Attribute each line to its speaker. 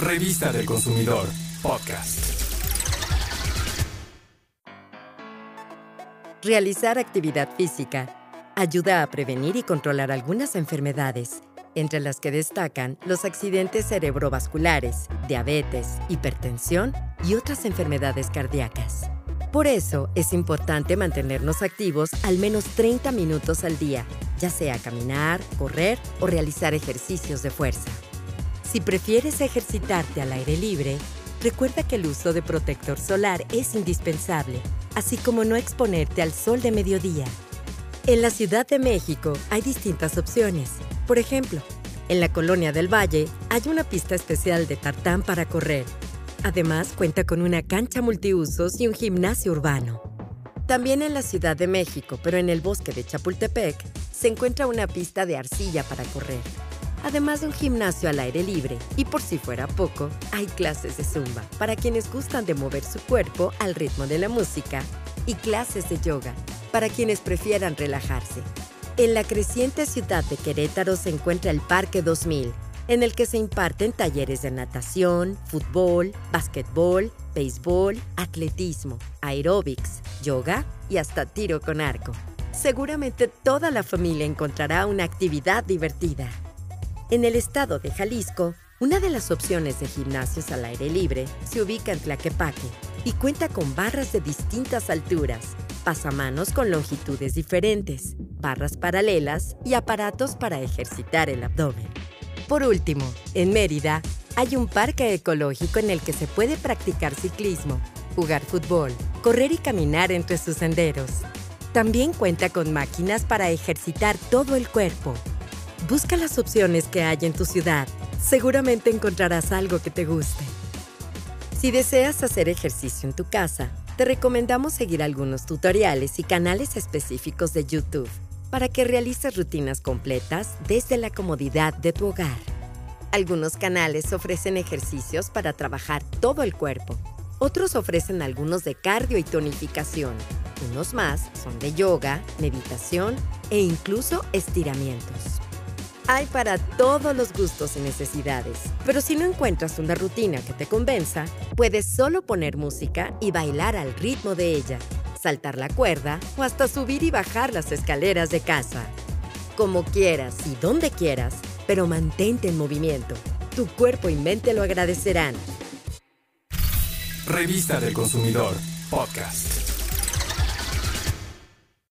Speaker 1: Revista del Consumidor, podcast.
Speaker 2: Realizar actividad física ayuda a prevenir y controlar algunas enfermedades, entre las que destacan los accidentes cerebrovasculares, diabetes, hipertensión y otras enfermedades cardíacas. Por eso es importante mantenernos activos al menos 30 minutos al día, ya sea caminar, correr o realizar ejercicios de fuerza. Si prefieres ejercitarte al aire libre, recuerda que el uso de protector solar es indispensable, así como no exponerte al sol de mediodía. En la Ciudad de México hay distintas opciones. Por ejemplo, en la Colonia del Valle hay una pista especial de tartán para correr. Además, cuenta con una cancha multiusos y un gimnasio urbano. También en la Ciudad de México, pero en el bosque de Chapultepec, se encuentra una pista de arcilla para correr además de un gimnasio al aire libre. Y por si fuera poco, hay clases de zumba para quienes gustan de mover su cuerpo al ritmo de la música y clases de yoga para quienes prefieran relajarse. En la creciente ciudad de Querétaro se encuentra el Parque 2000, en el que se imparten talleres de natación, fútbol, básquetbol, béisbol, atletismo, aeróbics, yoga y hasta tiro con arco. Seguramente toda la familia encontrará una actividad divertida. En el estado de Jalisco, una de las opciones de gimnasios al aire libre se ubica en Tlaquepaque y cuenta con barras de distintas alturas, pasamanos con longitudes diferentes, barras paralelas y aparatos para ejercitar el abdomen. Por último, en Mérida hay un parque ecológico en el que se puede practicar ciclismo, jugar fútbol, correr y caminar entre sus senderos. También cuenta con máquinas para ejercitar todo el cuerpo Busca las opciones que hay en tu ciudad. Seguramente encontrarás algo que te guste. Si deseas hacer ejercicio en tu casa, te recomendamos seguir algunos tutoriales y canales específicos de YouTube para que realices rutinas completas desde la comodidad de tu hogar. Algunos canales ofrecen ejercicios para trabajar todo el cuerpo. Otros ofrecen algunos de cardio y tonificación. Unos más son de yoga, meditación e incluso estiramientos. Hay para todos los gustos y necesidades. Pero si no encuentras una rutina que te convenza, puedes solo poner música y bailar al ritmo de ella, saltar la cuerda o hasta subir y bajar las escaleras de casa. Como quieras y donde quieras, pero mantente en movimiento. Tu cuerpo y mente lo agradecerán.
Speaker 1: Revista del Consumidor, podcast.